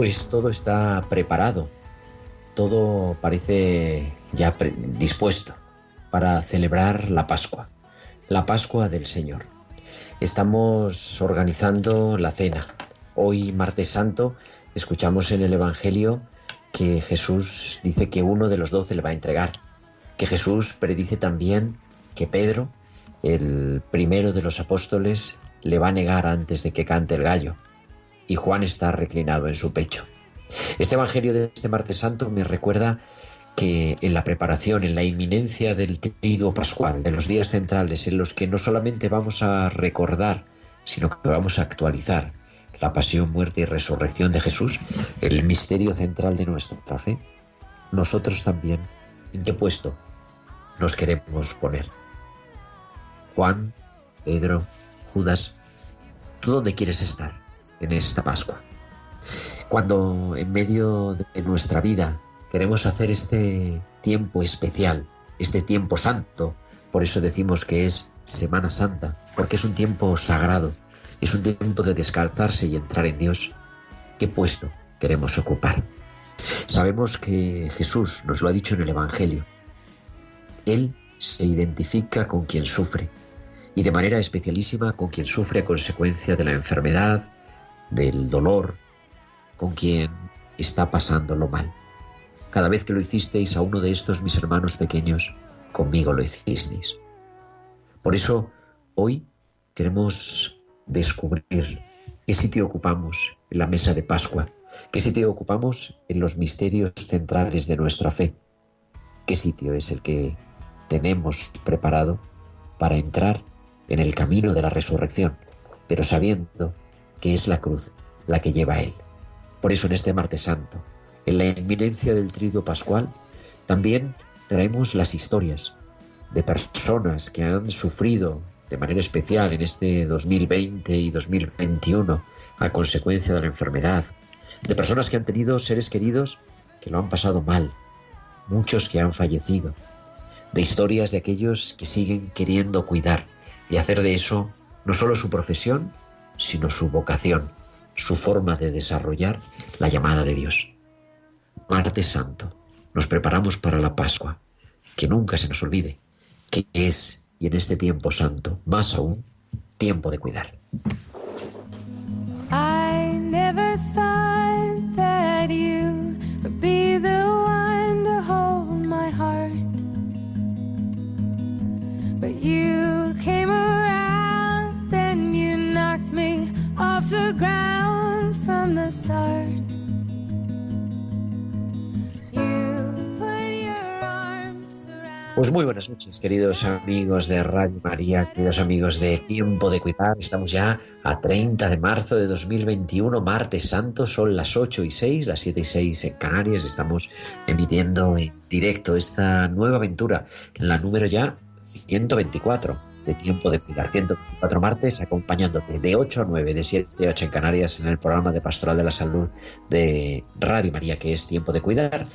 Pues todo está preparado, todo parece ya dispuesto para celebrar la Pascua, la Pascua del Señor. Estamos organizando la cena. Hoy, martes santo, escuchamos en el Evangelio que Jesús dice que uno de los doce le va a entregar, que Jesús predice también que Pedro, el primero de los apóstoles, le va a negar antes de que cante el gallo y Juan está reclinado en su pecho. Este Evangelio de este martes santo me recuerda que en la preparación, en la inminencia del triduo pascual, de los días centrales, en los que no solamente vamos a recordar, sino que vamos a actualizar la pasión, muerte y resurrección de Jesús, el misterio central de nuestra fe, nosotros también, ¿en qué puesto nos queremos poner? Juan, Pedro, Judas, ¿tú dónde quieres estar en esta Pascua? Cuando en medio de nuestra vida queremos hacer este tiempo especial, este tiempo santo, por eso decimos que es Semana Santa, porque es un tiempo sagrado, es un tiempo de descalzarse y entrar en Dios. ¿Qué puesto queremos ocupar? Sabemos que Jesús nos lo ha dicho en el Evangelio. Él se identifica con quien sufre y de manera especialísima con quien sufre a consecuencia de la enfermedad, del dolor, con quien está pasándolo mal. Cada vez que lo hicisteis a uno de estos mis hermanos pequeños, conmigo lo hicisteis. Por eso, hoy queremos descubrir qué sitio ocupamos en la mesa de Pascua, qué sitio ocupamos en los misterios centrales de nuestra fe, qué sitio es el que tenemos preparado para entrar en el camino de la resurrección, pero sabiendo que es la cruz la que lleva Él. Por eso en este martes santo, en la inminencia del triduo pascual, también traemos las historias de personas que han sufrido de manera especial en este 2020 y 2021 a consecuencia de la enfermedad, de personas que han tenido seres queridos que lo han pasado mal, muchos que han fallecido, de historias de aquellos que siguen queriendo cuidar y hacer de eso no solo su profesión, sino su vocación, su forma de desarrollar la llamada de Dios. Martes Santo, nos preparamos para la Pascua, que nunca se nos olvide que es, y en este tiempo santo, más aún, tiempo de cuidar. Pues muy buenas noches, queridos amigos de Radio María, queridos amigos de Tiempo de Cuidar. Estamos ya a 30 de marzo de 2021, martes santo, son las 8 y 6, las 7 y 6 en Canarias. Estamos emitiendo en directo esta nueva aventura, la número ya 124 Tiempo de Cuidar, 124 martes, acompañándote de 8 a 9, de 7 a 8 en Canarias, en el programa de Pastoral de la Salud de Radio María, que es Tiempo de Cuidar,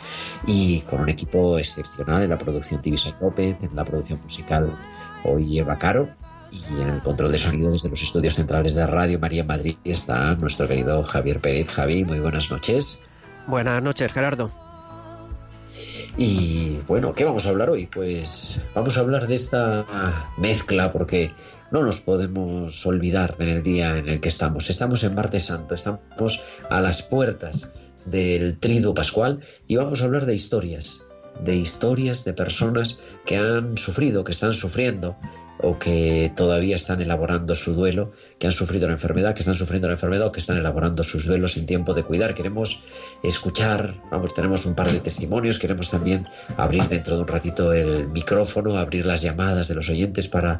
y con un equipo excepcional en la producción Tibisa López, en la producción musical hoy Eva Caro, y en el control de sonido desde los estudios centrales de Radio María Madrid está nuestro querido Javier Pérez. Javi, muy buenas noches. Buenas noches, Gerardo. Y bueno, ¿qué vamos a hablar hoy? Pues vamos a hablar de esta mezcla porque no nos podemos olvidar en el día en el que estamos. Estamos en Martes Santo, estamos a las puertas del Triduo Pascual y vamos a hablar de historias, de historias de personas que han sufrido, que están sufriendo o que todavía están elaborando su duelo, que han sufrido la enfermedad, que están sufriendo la enfermedad o que están elaborando sus duelos en tiempo de cuidar. Queremos escuchar, vamos, tenemos un par de testimonios, queremos también abrir dentro de un ratito el micrófono, abrir las llamadas de los oyentes para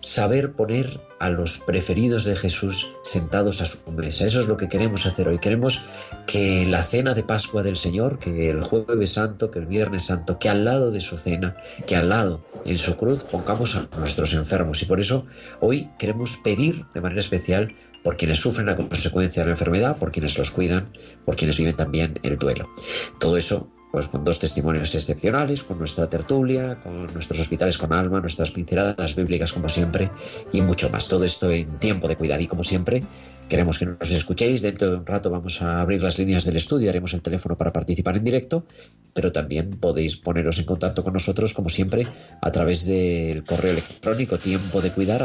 saber poner a los preferidos de Jesús sentados a su mesa. Eso es lo que queremos hacer hoy. Queremos que la cena de Pascua del Señor, que el jueves santo, que el viernes santo, que al lado de su cena, que al lado en su cruz pongamos a nuestros enfermos. Y por eso hoy queremos pedir de manera especial por quienes sufren la consecuencia de la enfermedad, por quienes los cuidan, por quienes viven también el duelo. Todo eso pues con dos testimonios excepcionales, con nuestra tertulia, con nuestros hospitales con alma, nuestras pinceladas bíblicas como siempre y mucho más. Todo esto en tiempo de cuidar y como siempre queremos que nos escuchéis. Dentro de un rato vamos a abrir las líneas del estudio, haremos el teléfono para participar en directo, pero también podéis poneros en contacto con nosotros como siempre a través del correo electrónico tiempo de cuidar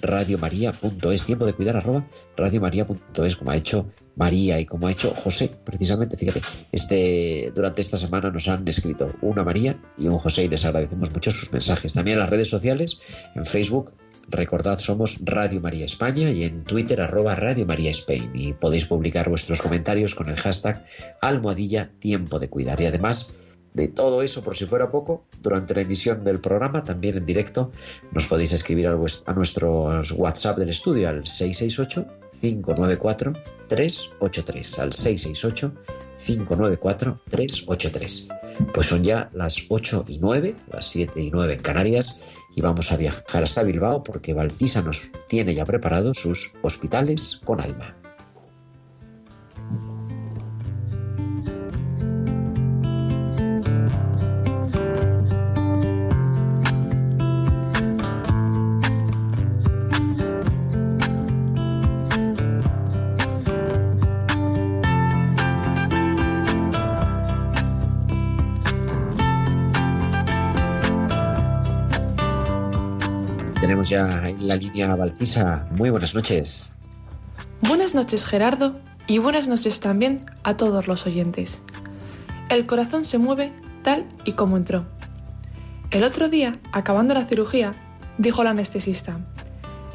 radiomaria.es, tiempo de cuidar arroba radiomaria.es, como ha hecho María y como ha hecho José, precisamente, fíjate, este, durante esta semana nos han escrito una María y un José y les agradecemos mucho sus mensajes. También en las redes sociales, en Facebook, recordad, somos Radio María España y en Twitter arroba Radio María Spain. Y podéis publicar vuestros comentarios con el hashtag almohadilla tiempo de cuidar. Y además de todo eso, por si fuera poco, durante la emisión del programa, también en directo, nos podéis escribir a, nuestros WhatsApp del estudio al 668-594-383. Al 668-594-383. Pues son ya las 8 y 9, las 7 y 9 en Canarias, y vamos a viajar hasta Bilbao porque Valcisa nos tiene ya preparados sus hospitales con alma. En la línea Valcisa. Muy buenas noches. Buenas noches Gerardo y buenas noches también a todos los oyentes. El corazón se mueve tal y como entró. El otro día, acabando la cirugía, dijo la anestesista,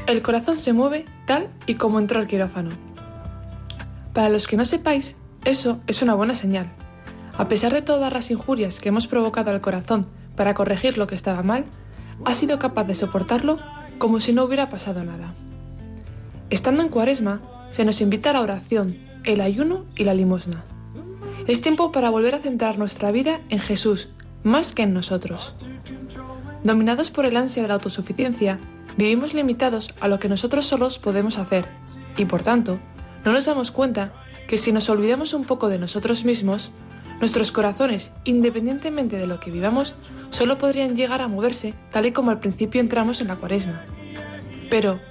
el corazón se mueve tal y como entró al quirófano. Para los que no sepáis, eso es una buena señal. A pesar de todas las injurias que hemos provocado al corazón para corregir lo que estaba mal, ha sido capaz de soportarlo como si no hubiera pasado nada. Estando en cuaresma, se nos invita a la oración, el ayuno y la limosna. Es tiempo para volver a centrar nuestra vida en Jesús, más que en nosotros. Dominados por el ansia de la autosuficiencia, vivimos limitados a lo que nosotros solos podemos hacer, y por tanto, no nos damos cuenta que si nos olvidamos un poco de nosotros mismos, nuestros corazones, independientemente de lo que vivamos, solo podrían llegar a moverse tal y como al principio entramos en la cuaresma. Pero,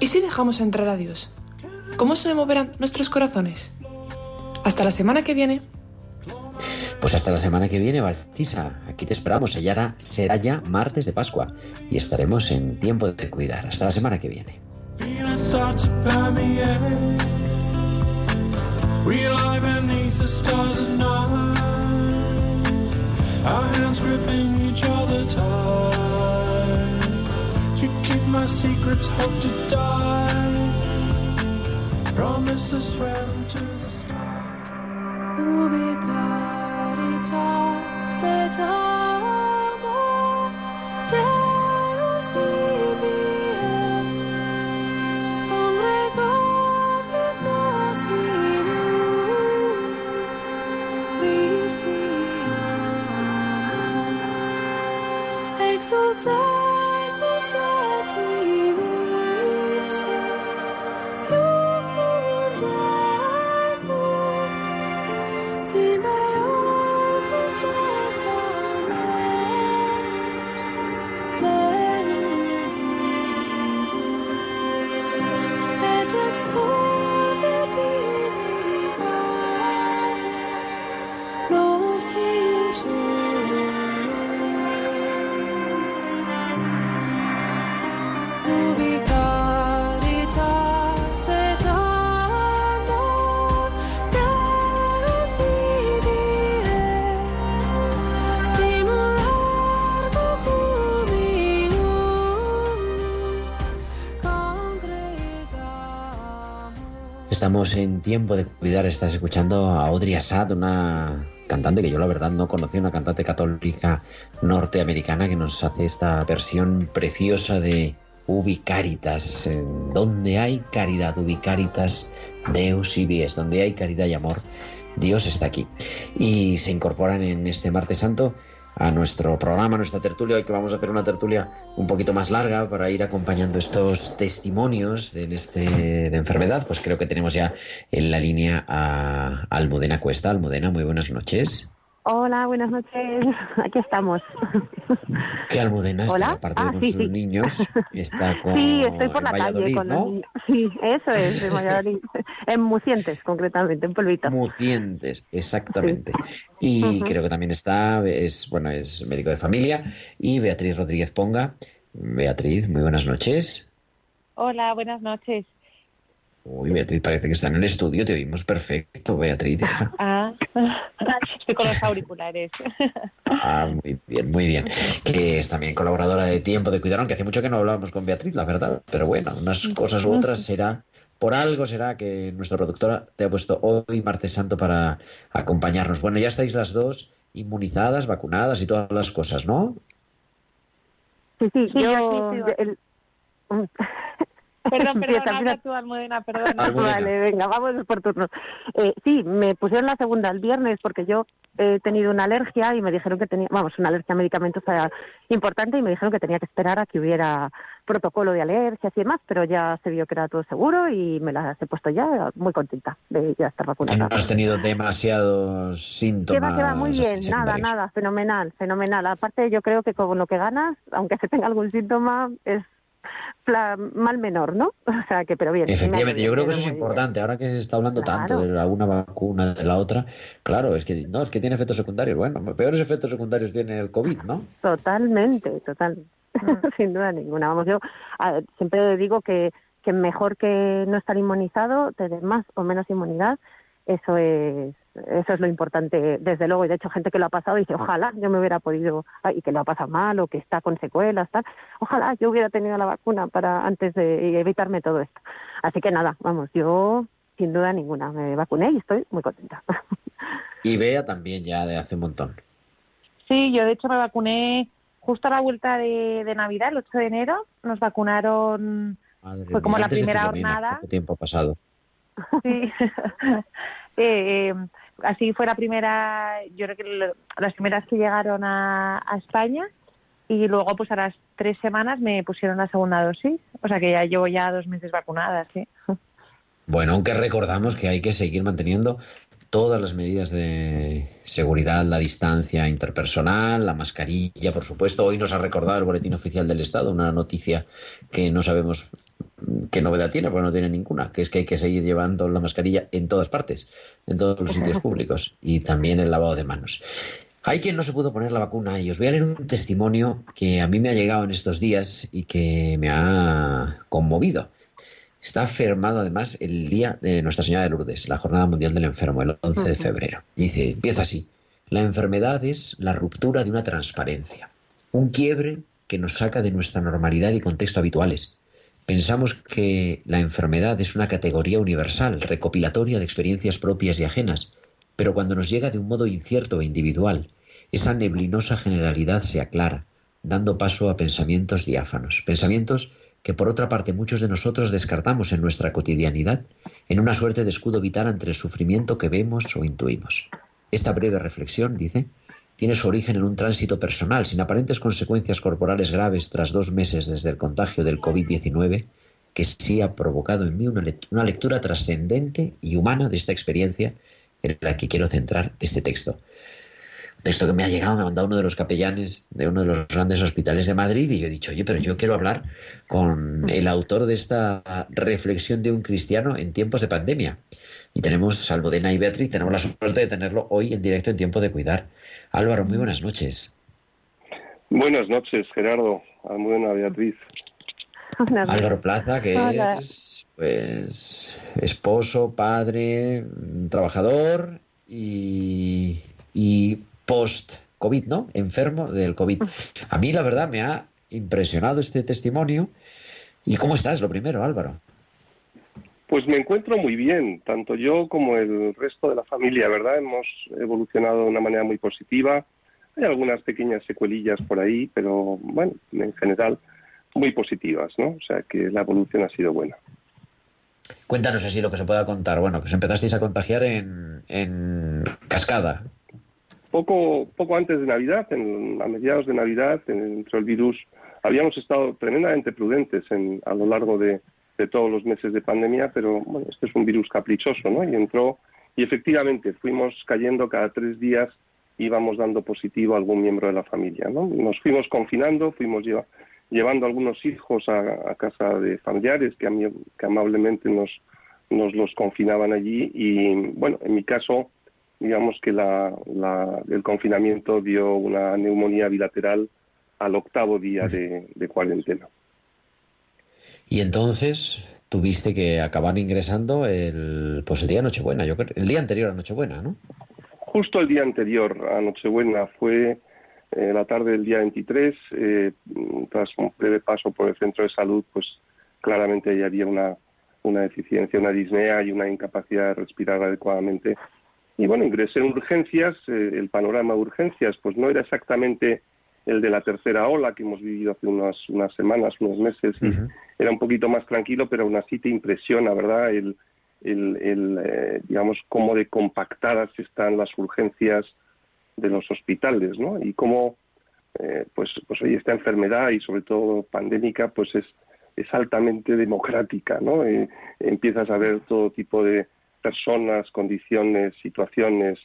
¿y si dejamos entrar a Dios? ¿Cómo se moverán nuestros corazones? Hasta la semana que viene. Pues hasta la semana que viene, Valcisa. Aquí te esperamos. Será, será ya martes de Pascua y estaremos en tiempo de cuidar. Hasta la semana que viene. We lie beneath the stars at night, our hands gripping each other tight. You keep my secrets, hope to die. Promises swear to the sky. Ubi caritas En tiempo de cuidar. Estás escuchando a Audrey Assad, una cantante que yo la verdad no conocía, una cantante católica norteamericana que nos hace esta versión preciosa de Ubicaritas. Donde hay caridad, Ubicaritas, Deus y Vies. Donde hay caridad y amor, Dios está aquí. Y se incorporan en este martes santo a nuestro programa, a nuestra tertulia, hoy que vamos a hacer una tertulia un poquito más larga para ir acompañando estos testimonios de, este, de enfermedad, pues creo que tenemos ya en la línea a Almudena Cuesta. Almudena, muy buenas noches. Hola, buenas noches. Aquí estamos. ¿Qué Almudena está aparte ah, de sus niños? Está con Sí, estoy por la calle con los niños. Sí, eso es, en Valladolid. en Mucientes, concretamente, en Polvito. Mucientes, exactamente. Y creo que también está, es bueno, es médico de familia. Y Beatriz Rodríguez Ponga. Beatriz, muy buenas noches. Hola, buenas noches. Uy, Beatriz, parece que está en el estudio, te oímos perfecto, Beatriz. Ah, estoy con los auriculares. Ah, muy bien, muy bien. Que es también colaboradora de Tiempo de Cuidar, aunque hace mucho que no hablábamos con Beatriz, la verdad. Pero bueno, unas cosas u otras será, por algo será que nuestra productora te ha puesto hoy, martes santo, para acompañarnos. Bueno, ya estáis las dos inmunizadas, vacunadas y todas las cosas, ¿no? Sí, sí, yo... Perdón, perdón, tú, Almudena, perdón. Vale, venga, vamos por turnos. Eh, sí, me pusieron la segunda el viernes porque yo he tenido una alergia y me dijeron que tenía, vamos, una alergia a medicamentos importante y me dijeron que tenía que esperar a que hubiera protocolo de alergias y demás, pero ya se vio que era todo seguro y me las he puesto ya muy contenta de ya estar vacunada. No has tenido demasiados síntomas. Que va, muy bien, nada, nada, fenomenal, fenomenal. Aparte yo creo que con lo que ganas, aunque se tenga algún síntoma, es mal menor, ¿no? O sea, que pero bien. Efectivamente, yo creo que eso es importante. Ahora que se está hablando tanto de la una vacuna de la otra, claro, es que no, es que tiene efectos secundarios. Bueno, peores efectos secundarios tiene el COVID, ¿no? Totalmente, total. Sin duda ninguna. Vamos, yo siempre digo que, que mejor que no estar inmunizado, tener más o menos inmunidad, eso es eso es lo importante, desde luego. Y de hecho, gente que lo ha pasado dice, ojalá yo me hubiera podido, y que lo ha pasado mal o que está con secuelas, tal, ojalá yo hubiera tenido la vacuna para antes de evitarme todo esto. Así que nada, vamos, yo sin duda ninguna me vacuné y estoy muy contenta. Y Bea también ya de hace un montón. Sí, yo de hecho me vacuné justo a la vuelta de, Navidad, el 8 de enero, nos vacunaron, fue como la primera jornada. tiempo pasado? Sí. eh, así fue la primera, yo creo que las primeras que llegaron a, España y luego pues a las tres semanas me pusieron la segunda dosis, o sea que ya llevo ya dos meses vacunada, sí. Bueno, aunque recordamos que hay que seguir manteniendo todas las medidas de seguridad, la distancia interpersonal, la mascarilla, por supuesto. Hoy nos ha recordado el Boletín Oficial del Estado una noticia que no sabemos qué novedad tiene, porque no tiene ninguna, que es que hay que seguir llevando la mascarilla en todas partes, en todos los sitios públicos y también el lavado de manos. Hay quien no se pudo poner la vacuna y os voy a leer un testimonio que a mí me ha llegado en estos días y que me ha conmovido. Está firmado además el día de Nuestra Señora de Lourdes, la Jornada Mundial del Enfermo, el 11 de febrero. Dice, empieza así. La enfermedad es la ruptura de una transparencia, un quiebre que nos saca de nuestra normalidad y contexto habituales. Pensamos que la enfermedad es una categoría universal, recopilatoria de experiencias propias y ajenas, pero cuando nos llega de un modo incierto e individual, esa neblinosa generalidad se aclara, dando paso a pensamientos diáfanos, pensamientos que por otra parte muchos de nosotros descartamos en nuestra cotidianidad en una suerte de escudo vital ante el sufrimiento que vemos o intuimos. Esta breve reflexión, dice, tiene su origen en un tránsito personal, sin aparentes consecuencias corporales graves tras dos meses desde el contagio del COVID-19, que sí ha provocado en mí una lectura trascendente y humana de esta experiencia en la que quiero centrar este texto texto que me ha llegado, me ha mandado uno de los capellanes de uno de los grandes hospitales de Madrid y yo he dicho, oye, pero yo quiero hablar con el autor de esta reflexión de un cristiano en tiempos de pandemia. Y tenemos Almudena y Beatriz, tenemos la suerte de tenerlo hoy en directo en tiempo de cuidar. Álvaro, muy buenas noches. Buenas noches, Gerardo, Almudena, Beatriz. Álvaro Plaza, que es pues esposo, padre, trabajador y, y post-COVID, ¿no? Enfermo del COVID. A mí, la verdad, me ha impresionado este testimonio. ¿Y cómo estás? Lo primero, Álvaro. Pues me encuentro muy bien, tanto yo como el resto de la familia, ¿verdad? Hemos evolucionado de una manera muy positiva. Hay algunas pequeñas secuelillas por ahí, pero bueno, en general muy positivas, ¿no? O sea que la evolución ha sido buena. Cuéntanos así lo que se pueda contar. Bueno, que os empezasteis a contagiar en, en cascada. Poco, poco antes de Navidad, en, a mediados de Navidad, entró el virus. Habíamos estado tremendamente prudentes en, a lo largo de, de todos los meses de pandemia, pero bueno, este es un virus caprichoso, ¿no? Y entró, y efectivamente fuimos cayendo cada tres días, íbamos dando positivo a algún miembro de la familia, ¿no? Nos fuimos confinando, fuimos llevando algunos hijos a, casa de familiares que, que amablemente nos, nos los confinaban allí y, bueno, en mi caso, digamos que la, el confinamiento dio una neumonía bilateral al octavo día de cuarentena. Y entonces tuviste que acabar ingresando el, pues el día de Nochebuena, yo creo, el día anterior a Nochebuena, ¿no? Justo el día anterior a Nochebuena fue eh, la tarde del día 23, eh, tras un breve paso por el centro de salud, pues claramente ahí había una, una deficiencia, una disnea y una incapacidad de respirar adecuadamente. Y bueno, ingresé en urgencias, eh, el panorama de urgencias pues no era exactamente el de la tercera ola que hemos vivido hace unas, unas semanas, unos meses, y era un poquito más tranquilo, pero aún así te impresiona, ¿verdad? El, el, eh, digamos, cómo de compactadas están las urgencias de los hospitales, ¿no? Y cómo, eh, pues, pues hoy esta enfermedad y sobre todo pandémica, pues es, es altamente democrática, ¿no? Eh, empiezas a ver todo tipo de personas, condiciones, situaciones,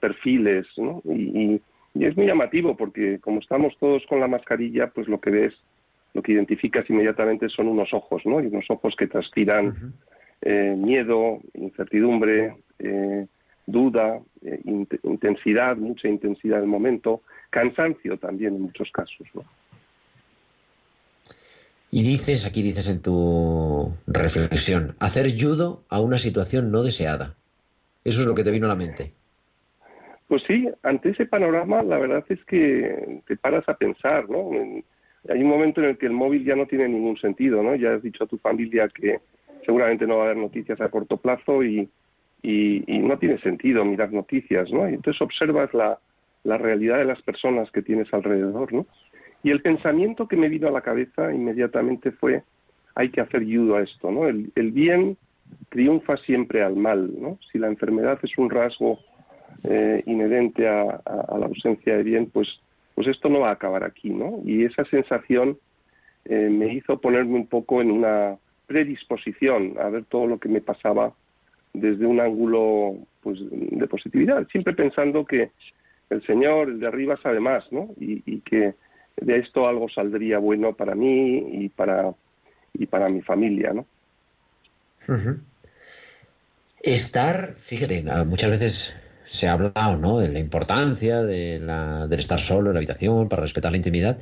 perfiles, ¿no? y y es muy llamativo porque como estamos todos con la mascarilla, pues lo que ves, lo que identificas inmediatamente son unos ojos, ¿no? Y unos ojos que transpiran eh, miedo, incertidumbre, eh, duda, eh, intensidad, mucha intensidad del momento, cansancio también en muchos casos, ¿no? Y dices, aquí dices en tu reflexión, hacer judo a una situación no deseada. Eso es lo que te vino a la mente. Pues sí, ante ese panorama la verdad es que te paras a pensar, ¿no? Hay un momento en el que el móvil ya no tiene ningún sentido, ¿no? Ya has dicho a tu familia que seguramente no va a haber noticias a corto plazo y, no tiene sentido mirar noticias, ¿no? Y entonces observas la, la realidad de las personas que tienes alrededor, ¿no? Y el pensamiento que me vino a la cabeza inmediatamente fue, hay que hacer ayuda a esto, ¿no? El, el bien triunfa siempre al mal, ¿no? Si la enfermedad es un rasgo eh, inherente a, la ausencia de bien, pues, pues esto no va a acabar aquí, ¿no? Y esa sensación eh, me hizo ponerme un poco en una predisposición a ver todo lo que me pasaba desde un ángulo pues, de positividad, siempre pensando que el Señor, el de arriba, sabe más, ¿no? Y, que de esto algo saldría bueno para mí y para, y para mi familia, ¿no? Estar, fíjate, muchas veces se ha hablado ¿no? de la importancia de la, del estar solo en la habitación para respetar la intimidad,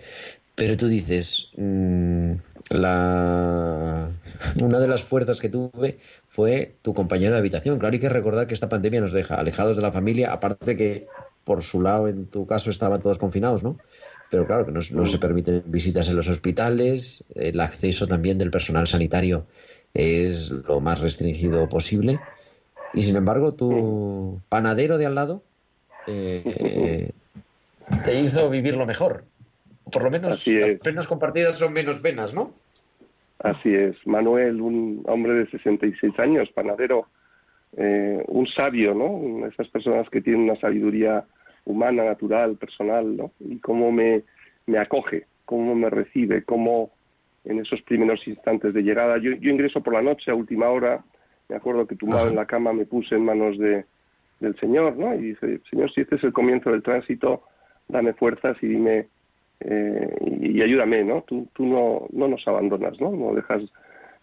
pero tú dices, mm, la... una de las fuerzas que tuve fue tu compañero de habitación. Claro, hay que recordar que esta pandemia nos deja alejados de la familia, aparte que por su lado, en tu caso, estaban todos confinados, ¿no? Pero claro, que no, no se permiten visitas en los hospitales, el acceso también del personal sanitario es lo más restringido posible. Y sin embargo, tu panadero de al lado eh, te hizo vivirlo mejor. Por lo menos las penas compartidas son menos penas, ¿no? Así es. Manuel, un hombre de 66 años, panadero, eh, un sabio, ¿no? Esas personas que tienen una sabiduría humana, natural, personal, ¿no? Y cómo me, me acoge, cómo me recibe, cómo en esos primeros instantes de llegada. Yo, yo ingreso por la noche a última hora me acuerdo que tumbado en la cama me puse en manos de, del Señor, ¿no? Y dice, Señor, si este es el comienzo del tránsito, dame fuerzas y dime, eh, y, ayúdame, ¿no? Tú, tú no, no nos abandonas, ¿no? No dejas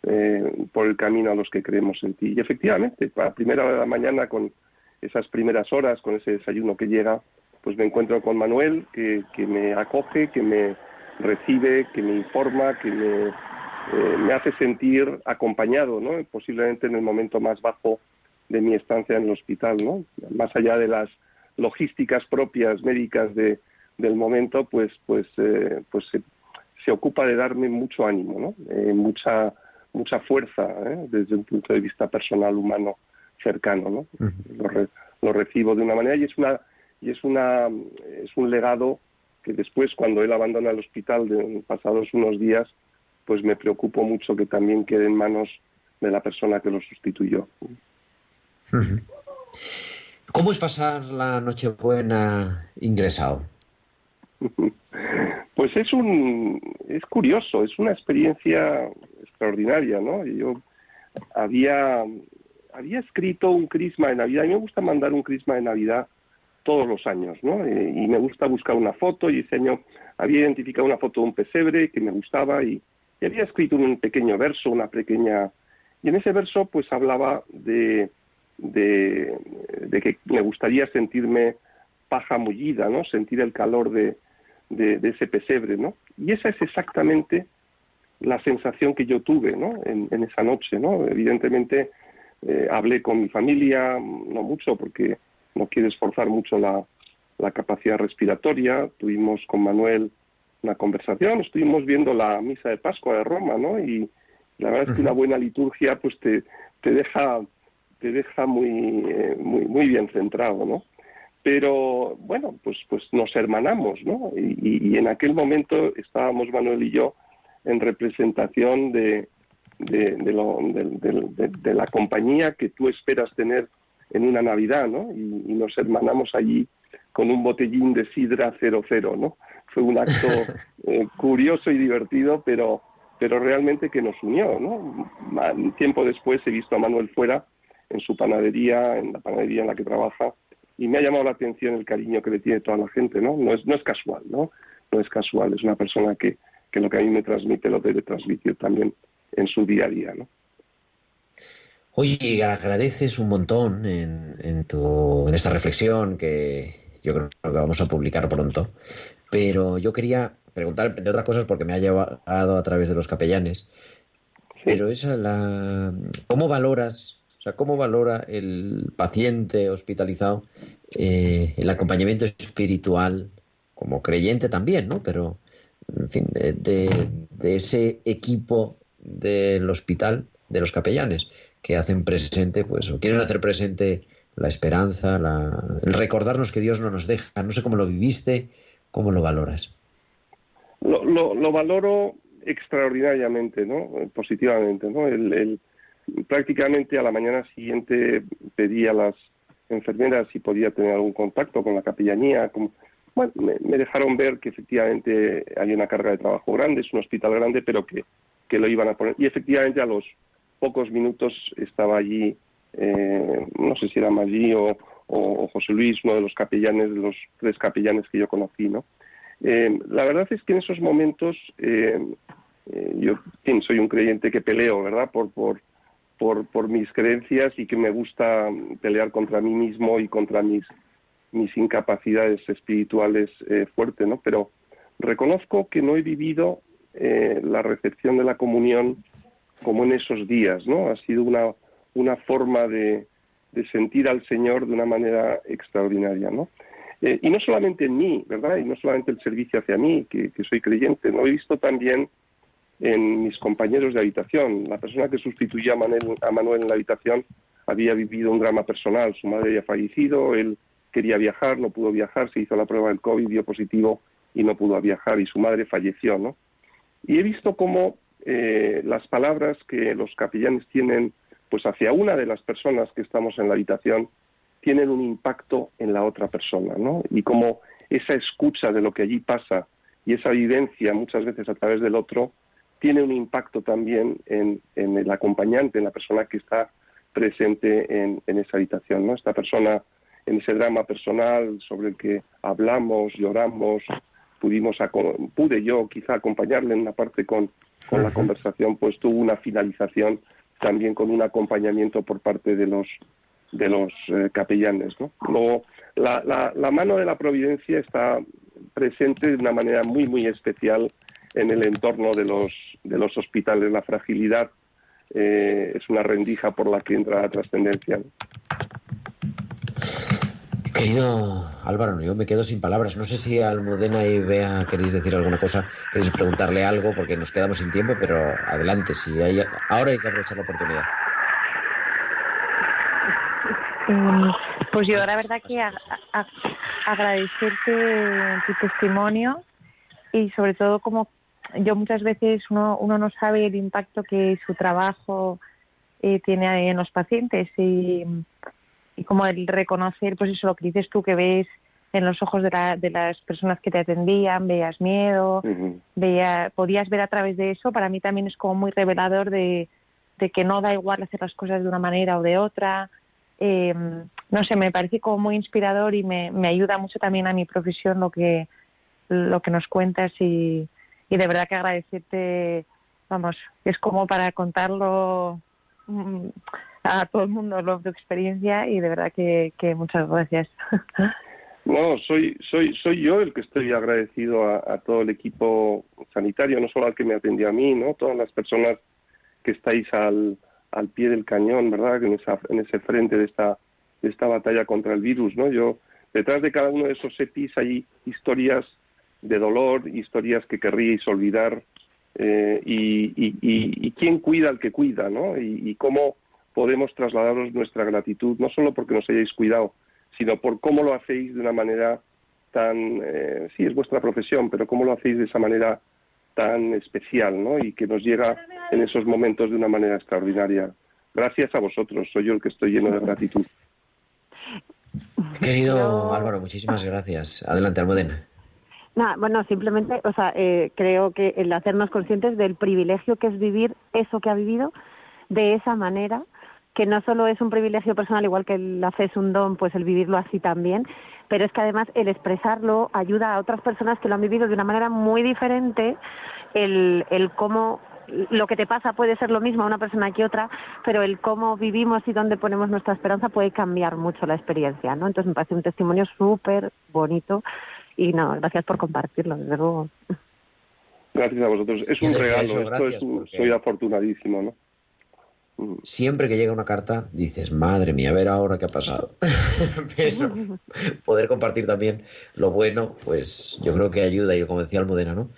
eh, por el camino a los que creemos en ti. Y efectivamente, a primera hora de la mañana, con esas primeras horas, con ese desayuno que llega, pues me encuentro con Manuel, que, que me acoge, que me recibe, que me informa, que me eh, me hace sentir acompañado, ¿no? posiblemente en el momento más bajo de mi estancia en el hospital, ¿no? más allá de las logísticas propias médicas de, del momento, pues, pues, eh, pues se, ocupa de darme mucho ánimo, ¿no? Eh, mucha, mucha fuerza desde un punto de vista personal, humano, cercano, ¿no? lo, recibo de una manera y es una y es una es un legado que después cuando él abandona el hospital de, pasados unos días pues me preocupo mucho que también quede en manos de la persona que lo sustituyó. ¿Cómo es pasar la Nochebuena ingresado? Pues es un es curioso, es una experiencia extraordinaria, ¿no? Yo había había escrito un crisma de Navidad, y me gusta mandar un crisma de Navidad todos los años, ¿no? Y me gusta buscar una foto y ese año había identificado una foto de un pesebre que me gustaba y, y había escrito un pequeño verso, una pequeña... Y en ese verso pues hablaba de, de, que me gustaría sentirme paja mullida, ¿no? Sentir el calor de, de, ese pesebre, ¿no? Y esa es exactamente la sensación que yo tuve, ¿no? En, esa noche, ¿no? Evidentemente eh, hablé con mi familia, no mucho porque no quiere esforzar mucho la capacidad respiratoria. Tuvimos con Manuel una conversación, estuvimos viendo la misa de Pascua de Roma, ¿no? Y la verdad es que una buena liturgia, pues te, te deja te deja muy, eh, muy muy bien centrado, ¿no? Pero bueno, pues pues nos hermanamos, ¿no? Y, en aquel momento estábamos Manuel y yo en representación de de, de, de, la compañía que tú esperas tener en una Navidad, ¿no? Y, nos hermanamos allí con un botellín de sidra 00, ¿no? Fue un acto eh, curioso y divertido, pero, pero realmente que nos unió, ¿no? Tiempo después he visto a Manuel fuera en su panadería, en la panadería en la que trabaja, y me ha llamado la atención el cariño que le tiene toda la gente, ¿no? No es, no es casual, ¿no? No es casual, es una persona que, que lo que a mí me transmite lo debe transmitir también en su día a día, ¿no? Oye, agradeces un montón en, en, tu, en esta reflexión que yo creo que vamos a publicar pronto, pero yo quería preguntar, de otras cosas, porque me ha llevado a través de los capellanes, pero esa la... ¿Cómo valoras, o sea, cómo valora el paciente hospitalizado eh, el acompañamiento espiritual como creyente también, ¿no? Pero, en fin, de, de ese equipo del hospital, de los capellanes, que hacen presente, pues, o quieren hacer presente la esperanza, el recordarnos que Dios no nos deja. No sé cómo lo viviste, cómo lo valoras. Lo, lo, valoro extraordinariamente, ¿no? Positivamente, ¿no? El, prácticamente a la mañana siguiente pedí a las enfermeras si podía tener algún contacto con la capellanía. bueno, me, dejaron ver que efectivamente hay una carga de trabajo grande, es un hospital grande, pero que, que lo iban a poner. Y efectivamente a los pocos minutos estaba allí, eh, no sé si era Maggi o, José Luis, uno de los capellanes, de los tres capellanes que yo conocí, ¿no? Eh, la verdad es que en esos momentos eh, yo soy un creyente que peleo, ¿verdad? Por, por, por, por, mis creencias y que me gusta pelear contra mí mismo y contra mis, mis incapacidades espirituales fuertes, ¿no? Pero reconozco que no he vivido la recepción de la comunión como en esos días, ¿no? Ha sido una, una forma de, de sentir al Señor de una manera extraordinaria, ¿no? Eh, y no solamente en mí, ¿verdad? Y no solamente el servicio hacia mí, que, soy creyente, lo he visto también en mis compañeros de habitación. La persona que sustituía a Manuel, a Manuel en la habitación había vivido un drama personal. Su madre había fallecido, él quería viajar, no pudo viajar, se hizo la prueba del COVID, dio positivo y no pudo viajar y su madre falleció, ¿no? Y he visto cómo eh, las palabras que los capellanes tienen pues hacia una de las personas que estamos en la habitación tienen un impacto en la otra persona, ¿no? Y como esa escucha de lo que allí pasa y esa vivencia muchas veces a través del otro tiene un impacto también en, el acompañante, en la persona que está presente en, esa habitación, ¿no? Esta persona en ese drama personal sobre el que hablamos, lloramos, pudimos pude yo quizá acompañarle en una parte con con la conversación, pues tuvo una finalización también con un acompañamiento por parte de los de los eh, capellanes. ¿no? Luego, la, la, mano de la providencia está presente de una manera muy, muy especial en el entorno de los, de los hospitales. La fragilidad eh, es una rendija por la que entra la trascendencia. Querido Álvaro, yo me quedo sin palabras. No sé si Almudena y Bea queréis decir alguna cosa, queréis preguntarle algo, porque nos quedamos sin tiempo, pero adelante, si hay, ahora hay que aprovechar la oportunidad. Mm, pues yo la verdad que agradecerte tu testimonio y sobre todo como yo muchas veces uno, uno no sabe el impacto que su trabajo eh, tiene en los pacientes y, y como el reconocer, pues eso, lo que dices tú, que ves en los ojos de, la, de las personas que te atendían, veías miedo, veía, podías ver a través de eso, para mí también es como muy revelador de, de que no da igual hacer las cosas de una manera o de otra. Eh, no sé, me parece como muy inspirador y me, me ayuda mucho también a mi profesión lo que, lo que nos cuentas y, y de verdad que agradecerte, vamos, es como para contarlo mm, a todo el mundo lo, tu experiencia y de verdad que, que muchas gracias. No, soy, soy, soy yo el que estoy agradecido a, todo el equipo sanitario, no solo al que me atendió a mí, ¿no? Todas las personas que estáis al, al pie del cañón, ¿verdad? En, esa, en ese frente de esta, de esta batalla contra el virus, ¿no? Yo, detrás de cada uno de esos EPIs hay historias de dolor, historias que querríais olvidar, eh, y, y, y, quién cuida al que cuida, ¿no? Y, cómo podemos trasladaros nuestra gratitud, no solo porque nos hayáis cuidado, sino por cómo lo hacéis de una manera tan, eh, sí, es vuestra profesión, pero cómo lo hacéis de esa manera tan especial, ¿no? Y que nos llega en esos momentos de una manera extraordinaria. Gracias a vosotros, soy yo el que estoy lleno de gratitud. Querido Álvaro, muchísimas gracias. Adelante, Almudena. Nada, bueno, simplemente, o sea, eh, creo que el hacernos conscientes del privilegio que es vivir eso que ha vivido de esa manera, que no solo es un privilegio personal, igual que la fe es un don, pues el vivirlo así también, pero es que además el expresarlo ayuda a otras personas que lo han vivido de una manera muy diferente, el, el cómo lo que te pasa puede ser lo mismo a una persona que otra, pero el cómo vivimos y dónde ponemos nuestra esperanza puede cambiar mucho la experiencia, ¿no? Entonces me parece un testimonio súper bonito y no, gracias por compartirlo, desde luego. Gracias a vosotros. Es un regalo, esto soy afortunadísimo, ¿no? Siempre que llega una carta dices, madre mía, a ver ahora qué ha pasado. Pero poder compartir también lo bueno, pues yo creo que ayuda, y como decía Almudena, ¿no?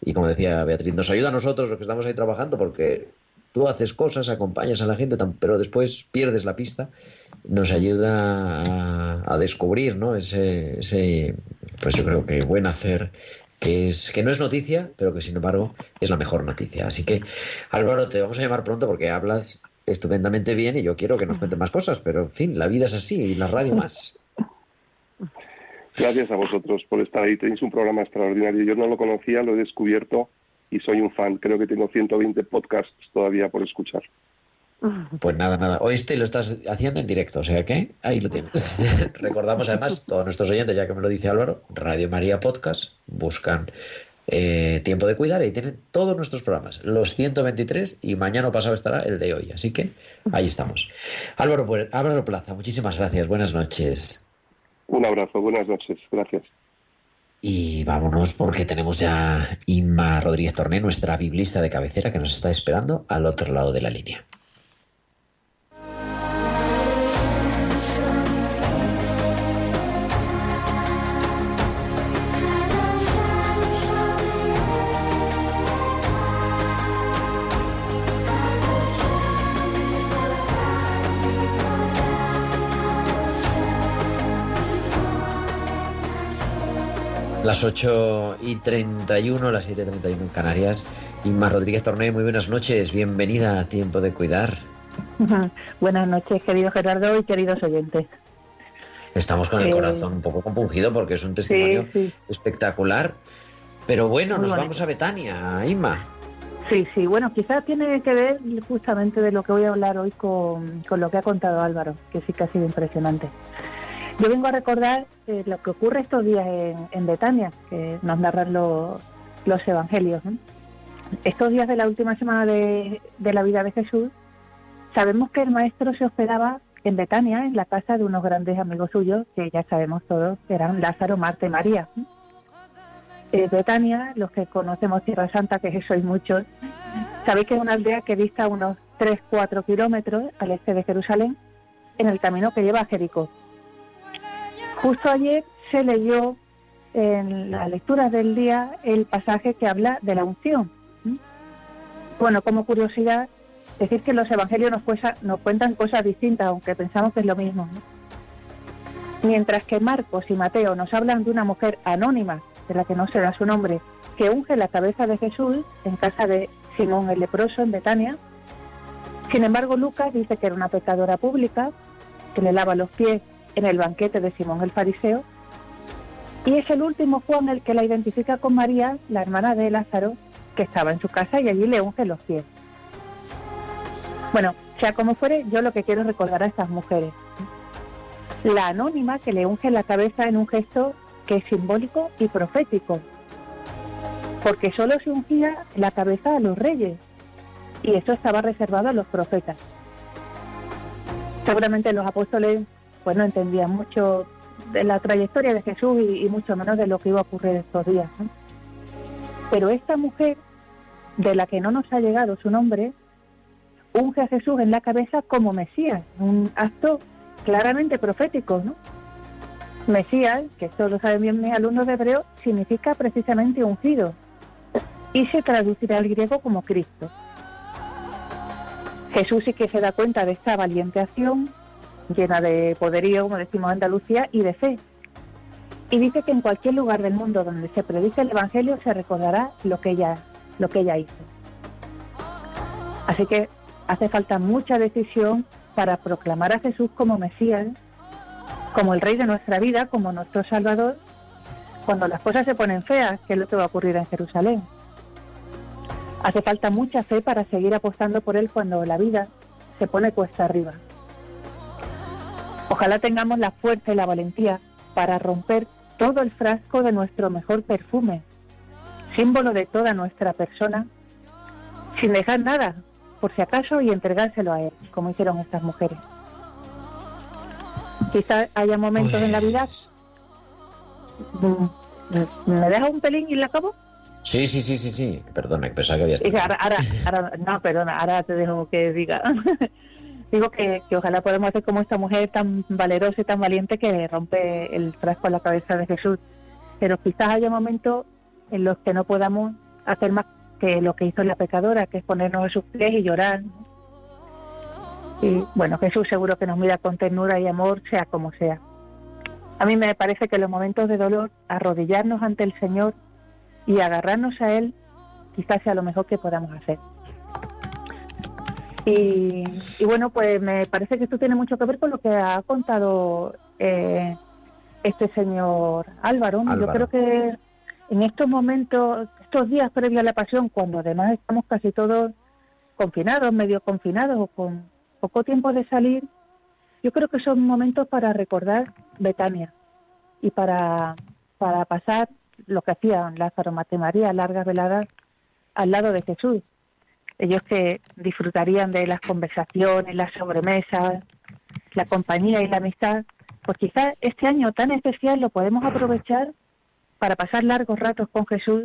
Y como decía Beatriz, nos ayuda a nosotros los que estamos ahí trabajando porque tú haces cosas, acompañas a la gente, pero después pierdes la pista, nos ayuda a, descubrir, ¿no? Ese, ese, pues yo creo que buen hacer que es que no es noticia, pero que sin embargo es la mejor noticia. Así que Álvaro, te vamos a llamar pronto porque hablas estupendamente bien y yo quiero que nos cuentes más cosas, pero en fin, la vida es así y la radio más. Gracias a vosotros por estar ahí. Tenéis un programa extraordinario. Yo no lo conocía, lo he descubierto y soy un fan. Creo que tengo 120 podcasts todavía por escuchar. Pues nada, nada. Hoy este lo estás haciendo en directo, o sea que ahí lo tienes. Recordamos además, todos nuestros oyentes, ya que me lo dice Álvaro, Radio María Podcast, buscan eh, Tiempo de Cuidar y tienen todos nuestros programas, los 123 y mañana pasado estará el de hoy. Así que ahí estamos. Álvaro, pues, Álvaro Plaza, muchísimas gracias. Buenas noches. Un abrazo, buenas noches. Gracias. Y vámonos porque tenemos ya Inma Rodríguez Torné, nuestra biblista de cabecera, que nos está esperando al otro lado de la línea. Las 8 y 31, las 7 y 31 en Canarias. Inma Rodríguez Torné, muy buenas noches. Bienvenida a Tiempo de Cuidar. buenas noches, querido Gerardo y queridos oyentes. Estamos con el eh, corazón un poco compungido porque es un testimonio espectacular. Pero bueno, nos vamos a Betania, Inma. Sí, sí, bueno, quizás tiene que ver justamente de lo que voy a hablar hoy con, con lo que ha contado Álvaro, que sí que ha sido impresionante. Yo vengo a recordar eh, lo que ocurre estos días en, Betania, que nos narran los evangelios. Estos días de la última semana de, la vida de Jesús, sabemos que el maestro se hospedaba en Betania, en la casa de unos grandes amigos suyos, que ya sabemos todos, eran Lázaro, Marta y María. Eh, Betania, los que conocemos Tierra Santa, que sois muchos, sabéis que es una aldea que dista unos 3-4 kilómetros al este de Jerusalén, en el camino que lleva a Jericó. Justo ayer se leyó en la lectura del día el pasaje que habla de la unción. Bueno, como curiosidad, decir que los evangelios nos, nos cuentan cosas distintas, aunque pensamos que es lo mismo. Mientras que Marcos y Mateo nos hablan de una mujer anónima, de la que no se da su nombre, que unge la cabeza de Jesús en casa de Simón el leproso en Betania. Sin embargo, Lucas dice que era una pecadora pública, que le lava los pies en el banquete de Simón el fariseo. Y es el último Juan el que la identifica con María, la hermana de Lázaro, que estaba en su casa y allí le unge los pies. Bueno, sea como fuere, yo lo que quiero recordar a estas mujeres. La anónima que le unge la cabeza en un gesto que es simbólico y profético, porque solo se ungía la cabeza a los reyes y eso estaba reservado a los profetas. Seguramente los apóstoles pues no entendían mucho de la trayectoria de Jesús y, mucho menos de lo que iba a ocurrir estos días. Pero esta mujer, de la que no nos ha llegado su nombre, unge a Jesús en la cabeza como Mesías, un acto claramente profético, ¿no? Mesías, que esto lo saben bien mis alumnos de hebreo, significa precisamente ungido y se traducirá al griego como Cristo. Jesús sí que se da cuenta de esta valiente acción, llena de poderío, como decimos en Andalucía, y de fe. Y dice que en cualquier lugar del mundo donde se predice el Evangelio se recordará lo que ella, lo que ella hizo. Así que hace falta mucha decisión para proclamar a Jesús como Mesías, como el Rey de nuestra vida, como nuestro Salvador, cuando las cosas se ponen feas, que es lo que va a ocurrir en Jerusalén. Hace falta mucha fe para seguir apostando por Él cuando la vida se pone cuesta arriba. Ojalá tengamos la fuerza y la valentía para romper todo el frasco de nuestro mejor perfume, símbolo de toda nuestra persona, sin dejar nada, por si acaso, y entregárselo a Él, como hicieron estas mujeres. Quizá haya momentos en la vida... Pues ¿Me deja un pelín y la acabo? Sí, sí, sí, sí, sí. Perdona, pensaba que había estado. Ahora, ahora, no, perdona, ahora te dejo que diga. Digo que, ojalá podamos hacer como esta mujer tan valerosa y tan valiente que rompe el frasco en la cabeza de Jesús. Pero quizás haya momentos en los que no podamos hacer más que lo que hizo la pecadora, que es ponernos en sus pies y llorar. Y bueno, Jesús seguro que nos mira con ternura y amor, sea como sea. A mí me parece que en los momentos de dolor, arrodillarnos ante el Señor y agarrarnos a Él quizás sea lo mejor que podamos hacer. Y, bueno, pues me parece que esto tiene mucho que ver con lo que ha contado eh, este señor Álvaro. Yo creo que en estos momentos, estos días previos a la pasión, cuando además estamos casi todos confinados, medio confinados o con poco tiempo de salir, yo creo que son momentos para recordar Betania y para, para pasar lo que hacían Lázaro, Mate María, largas veladas al lado de Jesús. Ellos que disfrutarían de las conversaciones, las sobremesas, la compañía y la amistad, pues quizás este año tan especial lo podemos aprovechar para pasar largos ratos con Jesús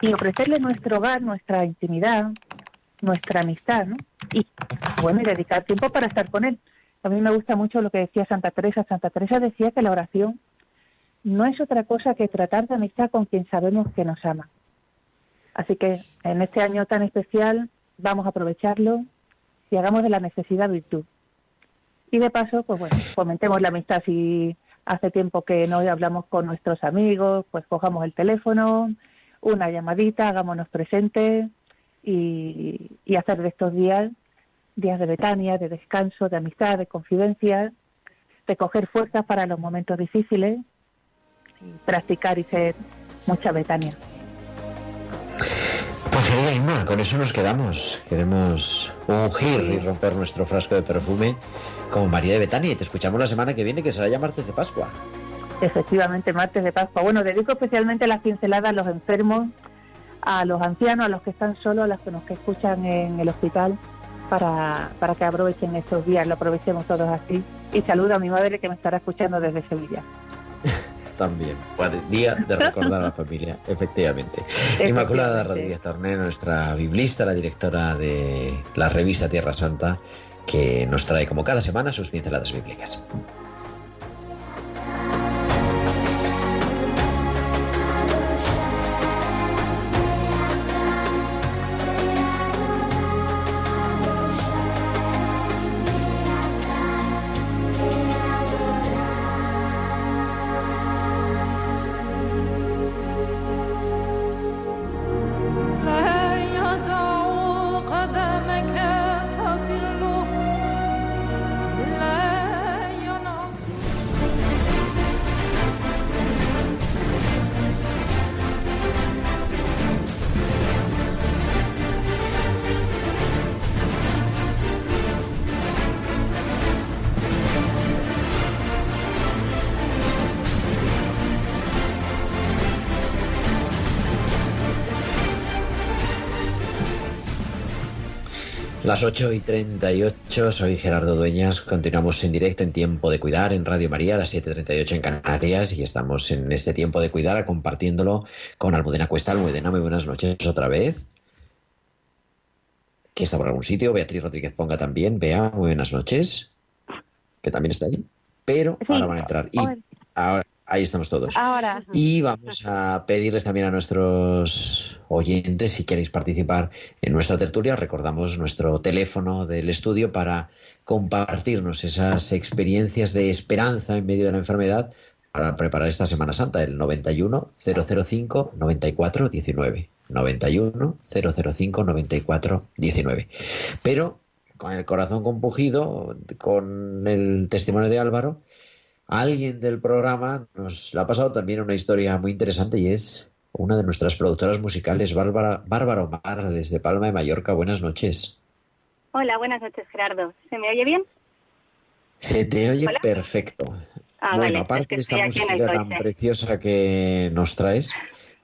y ofrecerle nuestro hogar, nuestra intimidad, nuestra amistad, ¿no? Y bueno, y dedicar tiempo para estar con Él. A mí me gusta mucho lo que decía Santa Teresa. Santa Teresa decía que la oración no es otra cosa que tratar de amistad con quien sabemos que nos ama. Así que en este año tan especial vamos a aprovecharlo y hagamos de la necesidad virtud. Y de paso, pues bueno, fomentemos la amistad. Si hace tiempo que no hablamos con nuestros amigos, pues cojamos el teléfono, una llamadita, hagámonos presentes y, y hacer de estos días días de betania, de descanso, de amistad, de confidencia, de coger fuerzas para los momentos difíciles practicar y ser mucha Betania. Con eso nos quedamos. Queremos ungir y romper nuestro frasco de perfume como María de Betania y te escuchamos la semana que viene que será ya martes de Pascua. Efectivamente, martes de Pascua. Bueno, dedico especialmente las pinceladas a los enfermos, a los ancianos, a los que están solos, a los que nos que escuchan en el hospital, para, para que aprovechen estos días, lo aprovechemos todos así. Y saludo a mi madre que me estará escuchando desde Sevilla también. día de recordar a la familia, efectivamente. Inmaculada Rodríguez Torné, nuestra biblista, la directora de la revista Tierra Santa, que nos trae como cada semana sus pinceladas bíblicas. Las 8 y 38, soy Gerardo Dueñas. Continuamos en directo en Tiempo de Cuidar en Radio María, a las 7.38 en Canarias. Y estamos en este Tiempo de Cuidar compartiéndolo con Almudena Cuesta. Almudena, muy buenas noches otra vez. Que está por algún sitio. Beatriz Rodríguez Ponga también. Vea, muy buenas noches. Que también está ahí. Pero ahora van a entrar. Y ahora, Ahí estamos todos. Ahora. Y vamos a pedirles también a nuestros oyentes, si queréis participar en nuestra tertulia, recordamos nuestro teléfono del estudio para compartirnos esas experiencias de esperanza en medio de la enfermedad para preparar esta Semana Santa, el 91 005 94 19. 91 005 94 19. Pero con el corazón compugido, con el testimonio de Álvaro, alguien del programa nos ha pasado también una historia muy interesante y es una de nuestras productoras musicales, Bárbara, Bárbara Omar, desde Palma de Mallorca. Buenas noches. Hola, buenas noches, Gerardo. ¿Se me oye bien? Se te oye perfecto. Ah, bueno, aparte de esta música tan preciosa que nos traes,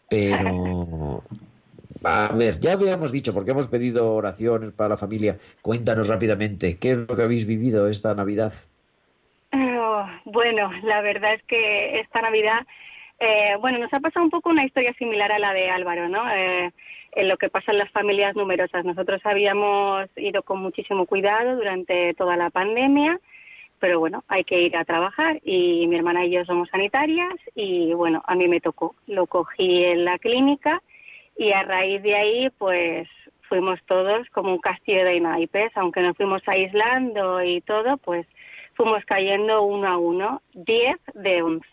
pero a ver, ya habíamos dicho, porque hemos pedido oraciones para la familia. Cuéntanos rápidamente, ¿qué es lo que habéis vivido esta Navidad? Bueno, la verdad es que esta Navidad, eh, bueno, nos ha pasado un poco una historia similar a la de Álvaro, ¿no? Eh, en lo que pasa en las familias numerosas. Nosotros habíamos ido con muchísimo cuidado durante toda la pandemia, pero bueno, hay que ir a trabajar y mi hermana y yo somos sanitarias y bueno, a mí me tocó. Lo cogí en la clínica y a raíz de ahí, pues fuimos todos como un castillo de naipes, aunque nos fuimos aislando y todo, pues fuimos cayendo uno a uno, 10 de 11.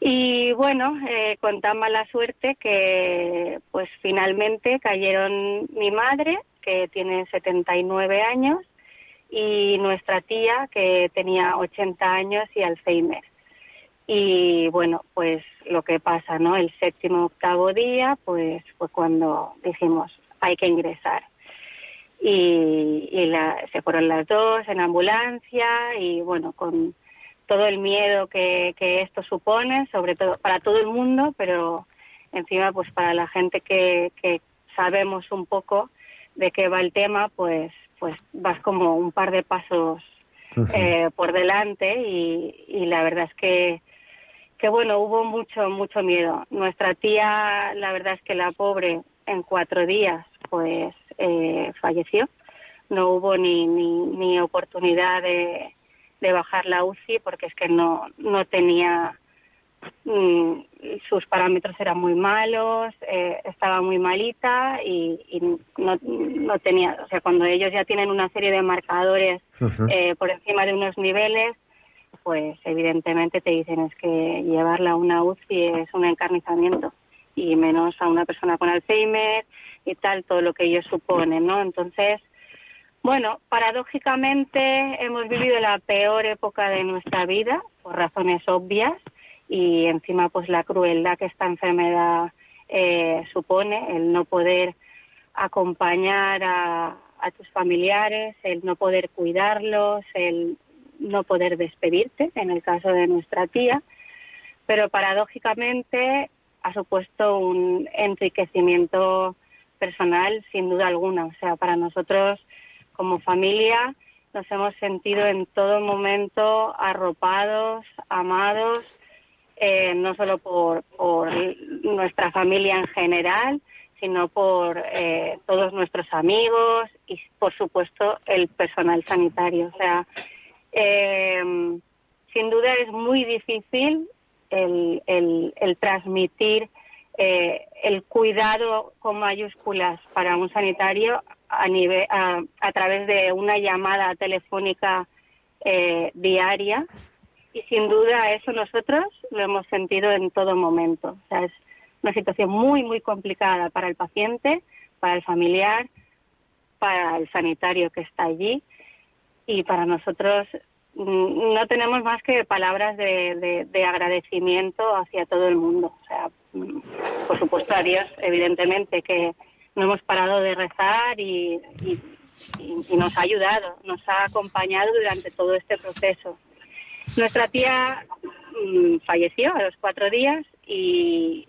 Y bueno, eh, con tan mala suerte que pues finalmente cayeron mi madre, que tiene 79 años, y nuestra tía, que tenía 80 años y Alzheimer. Y bueno, pues lo que pasa, ¿no? El séptimo octavo día, pues fue cuando dijimos, hay que ingresar y, se fueron las dos en ambulancia y bueno, con todo el miedo que, esto supone, sobre todo para todo el mundo, pero encima pues para la gente que, sabemos un poco de qué va el tema, pues pues vas como un par de pasos eh, por delante y, y, la verdad es que que bueno hubo mucho mucho miedo. Nuestra tía, la verdad es que la pobre en cuatro días pues eh, falleció. No hubo ni, ni, oportunidad de, de, bajar la UCI porque es que no, no tenía, mm, sus parámetros eran muy malos, eh, estaba muy malita y, no, no, tenía, o sea, cuando ellos ya tienen una serie de marcadores eh, por encima de unos niveles, pues evidentemente te dicen es que llevarla a una UCI es un encarnizamiento y menos a una persona con Alzheimer y tal, todo lo que ello supone, ¿no? Entonces, bueno, paradójicamente hemos vivido la peor época de nuestra vida, por razones obvias, y encima pues la crueldad que esta enfermedad eh, supone, el no poder acompañar a, a tus familiares, el no poder cuidarlos, el no poder despedirte, en el caso de nuestra tía, pero paradójicamente ha supuesto un enriquecimiento personal sin duda alguna. O sea, para nosotros como familia nos hemos sentido en todo momento arropados, amados, eh, no solo por, por, nuestra familia en general, sino por eh, todos nuestros amigos y, por supuesto, el personal sanitario. O sea, eh, sin duda es muy difícil el, el, el transmitir eh, el cuidado con mayúsculas para un sanitario a, nivel, a, través de una llamada telefónica eh, diaria y sin duda eso nosotros lo hemos sentido en todo momento. O sea, es una situación muy, muy complicada para el paciente, para el familiar, para el sanitario que está allí y para nosotros mm, no tenemos más que palabras de, de agradecimiento hacia todo el mundo. O sea, Dios, evidentemente, que no hemos parado de rezar y, nos ha ayudado, nos ha acompañado durante todo este proceso. Nuestra tía mm, falleció a los cuatro días y,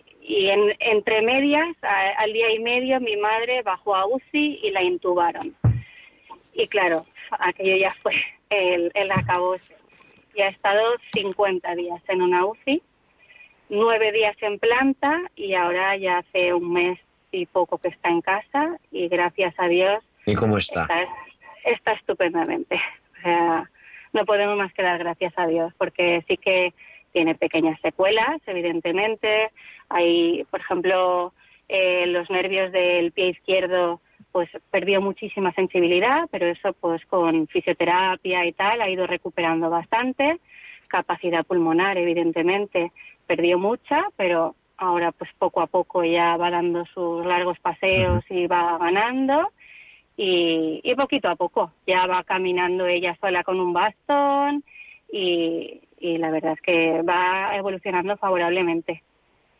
entre medias, al día y medio, mi madre bajó a UCI y la intubaron. Y claro, aquello ya fue el, el. Y ha estado 50 días en una UCI, nueve días en planta y ahora ya hace un mes y poco que está en casa y gracias a Dios. ¿Y cómo está? Está, está estupendamente. O sea, no podemos más que dar gracias a Dios porque sí que tiene pequeñas secuelas, evidentemente. Hay, por ejemplo, eh, los nervios del pie izquierdo pues perdió muchísima sensibilidad, pero eso pues con fisioterapia y tal ha ido recuperando bastante. Capacidad pulmonar, evidentemente, perdió mucha, pero ahora pues poco a poco ya va dando sus largos paseos y va ganando. Y, y poquito a poco ya va caminando ella sola con un bastón y, y la verdad es que va evolucionando favorablemente.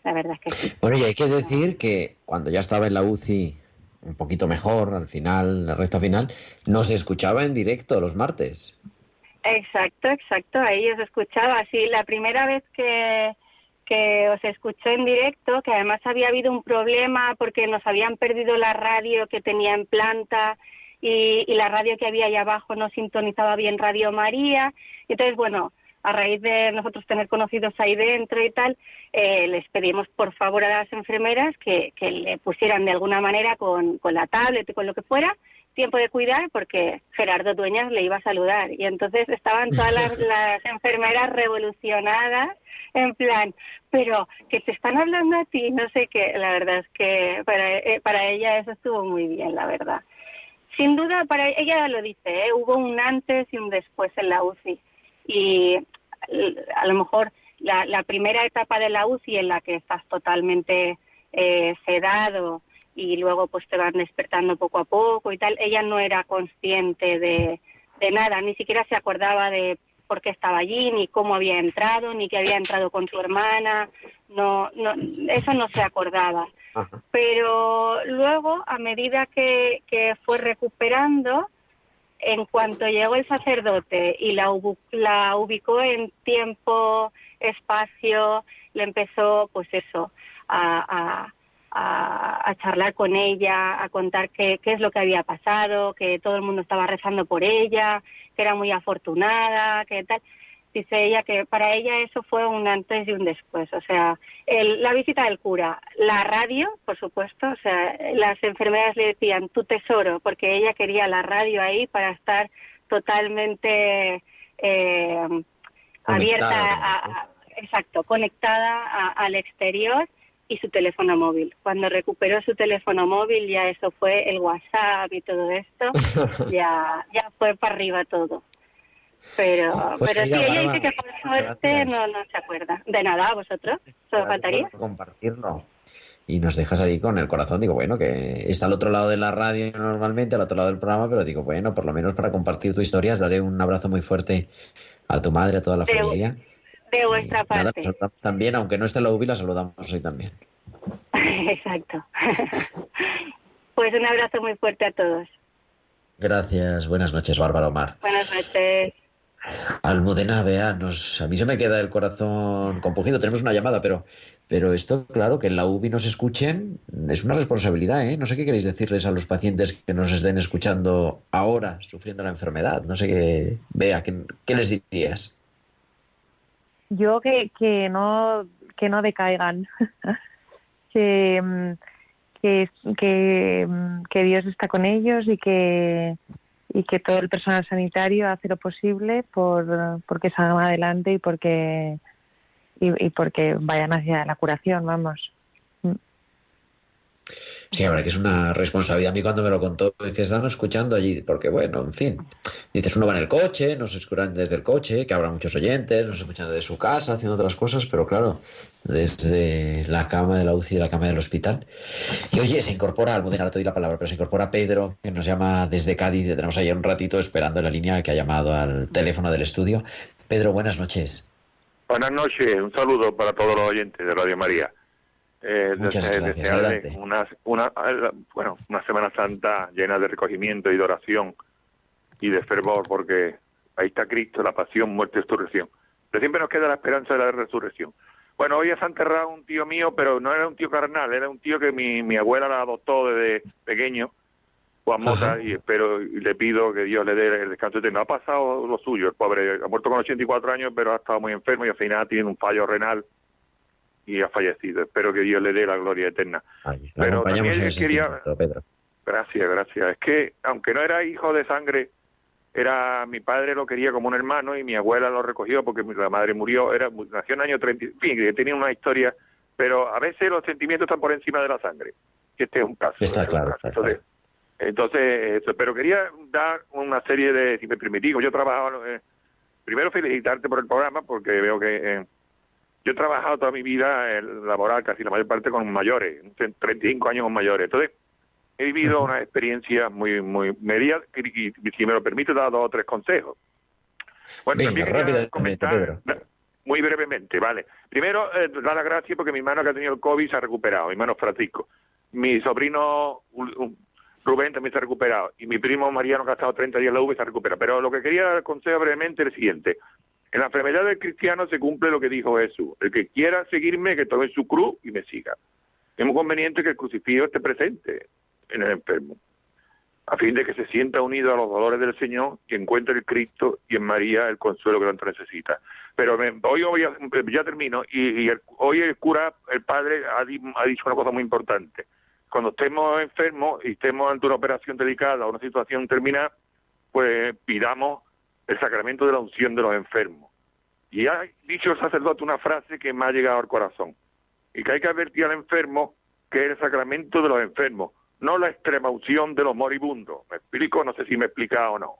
La verdad es que sí. Bueno, y hay que decir que cuando ya estaba en la UCI un poquito mejor, al final, la recta final, no se escuchaba en directo los martes. Exacto, exacto. Ahí os escuchaba. Sí, la primera vez que, que os escuché en directo, que además había habido un problema porque nos habían perdido la radio que tenía en planta y, y la radio que había ahí abajo no sintonizaba bien Radio María. Entonces, bueno, a raíz de nosotros tener conocidos ahí dentro y tal, eh, les pedimos por favor a las enfermeras que, que le pusieran de alguna manera con, con la tablet y con lo que fuera tiempo de cuidar porque Gerardo Dueñas le iba a saludar y entonces estaban todas las, las enfermeras revolucionadas en plan, pero que te están hablando a ti, no sé qué, la verdad es que para, eh, para ella eso estuvo muy bien, la verdad. Sin duda, para ella lo dice, ¿eh? hubo un antes y un después en la UCI y a lo mejor la, la primera etapa de la UCI en la que estás totalmente eh, sedado y luego pues te van despertando poco a poco y tal, ella no era consciente de, de nada, ni siquiera se acordaba de por qué estaba allí, ni cómo había entrado, ni que había entrado con su hermana, no, no, eso no se acordaba. Pero luego, a medida que, que fue recuperando, en cuanto llegó el sacerdote y la, la ubicó en tiempo, espacio, le empezó, pues eso, a, a, a, a charlar con ella, a contar qué, qué es lo que había pasado, que todo el mundo estaba rezando por ella, que era muy afortunada, que tal. Dice ella que para ella eso fue un antes y un después. O sea, el- la visita del cura, la radio, por supuesto, o sea, las enfermeras le decían tu tesoro, porque ella quería la radio ahí para estar totalmente eh, abierta, a- a- exacto, conectada a- al exterior y su teléfono móvil. Cuando recuperó su teléfono móvil, ya eso fue el WhatsApp y todo esto, ya, ya fue para arriba todo. Pero, Pues pero sí, ella dice que por suerte no, no se acuerda. De nada, ¿a vosotros? ¿Solo Gracias faltaría? por compartirlo. Y nos dejas ahí con el corazón. Digo, bueno, que está al otro lado de la radio normalmente, al otro lado del programa, pero digo, bueno, por lo menos para compartir tu historia, daré un abrazo muy fuerte a tu madre, a toda la familia. De vuestra Nada, la parte. saludamos también, aunque no esté la UBI, la saludamos hoy también. Exacto. pues un abrazo muy fuerte a todos. Gracias, buenas noches, Bárbara Omar. Buenas noches. Almudena, vea, nos, a mí se me queda el corazón compungido. Tenemos una llamada, pero, pero esto, claro, que en la UBI nos escuchen es una responsabilidad, ¿eh? No sé qué queréis decirles a los pacientes que nos estén escuchando ahora, sufriendo la enfermedad. No sé qué, vea, ¿qué, qué les dirías? Yo que, que no que no decaigan. Que, mm, que que mm, que Dios está con ellos y que y que todo el personal sanitario hace lo posible por porque salgan adelante y porque y, y porque vayan hacia la curación vamos Sí, ahora que es una responsabilidad. A mí cuando me lo contó, es que están escuchando allí, porque bueno, en fin. Dices, uno va en el coche, nos escuchan desde el coche, que habrá muchos oyentes, nos escuchan desde su casa, haciendo otras cosas, pero claro, desde la cama de la UCI y la cama del hospital. Y oye, se incorpora, Almudena, ahora te doy la palabra, pero se incorpora Pedro, que nos llama desde Cádiz, tenemos ahí un ratito esperando en la línea que ha llamado al teléfono del estudio. Pedro, buenas noches. Buenas noches, un saludo para todos los oyentes de Radio María. Eh, gracias, desearle. Una, una, bueno, una Semana Santa llena de recogimiento y de oración y de fervor, porque ahí está Cristo, la pasión, muerte y resurrección. Pero siempre nos queda la esperanza de la resurrección. Bueno, hoy se ha enterrado un tío mío, pero no era un tío carnal, era un tío que mi, mi abuela la adoptó desde pequeño Juan Mota, y espero y le pido que Dios le dé el descanso eterno. Ha pasado lo suyo, el pobre, ha muerto con 84 años, pero ha estado muy enfermo y al final tiene un fallo renal y ha fallecido. Espero que Dios le dé la gloria eterna. Ay, Pero también quería- Pedro. Gracias, gracias. Es que, aunque no era hijo de sangre, era mi padre lo quería como un hermano y mi abuela lo recogió porque la madre murió, era nació en el año 30, en fin, tenía una historia, pero a veces los sentimientos están por encima de la sangre. Este es un caso. Está claro, caso. está claro. Entonces, entonces, eso, pero quería dar una serie de, si me permitís, yo he trabajado, eh, primero felicitarte por el programa porque veo que eh, yo he trabajado toda mi vida eh, laboral, casi la mayor parte con mayores, 35 años con mayores. Entonces, he vivido una experiencia muy, muy media y, si me lo permite, dar dos o tres consejos. Bueno, Venga, también comentar, muy brevemente, vale. Primero, eh, dar las gracias porque mi hermano que ha tenido el COVID se ha recuperado, mi hermano Francisco. Mi sobrino Rubén también se ha recuperado. Y mi primo Mariano, que ha estado 30 días en la UV, se ha recuperado. Pero lo que quería dar consejo brevemente es el siguiente. En la enfermedad del cristiano se cumple lo que dijo Jesús. El que quiera seguirme, que tome su cruz y me siga. Es muy conveniente que el crucifijo esté presente en el enfermo, a fin de que se sienta unido a los dolores del Señor y encuentre en Cristo y en María el consuelo que tanto necesita. Pero me- hoy, ya, termino y, y el- hoy el cura, el padre, ha, di- ha dicho una cosa muy importante. Cuando estemos enfermos y estemos ante una operación delicada una situación terminal, pues pidamos el sacramento de la unción de los enfermos. Y ha dicho el sacerdote una frase que me ha llegado al corazón y que hay que advertir al enfermo que es el sacramento de los enfermos, no la extrema unción de los moribundos. ¿Me explico? No sé si me he explicado o no.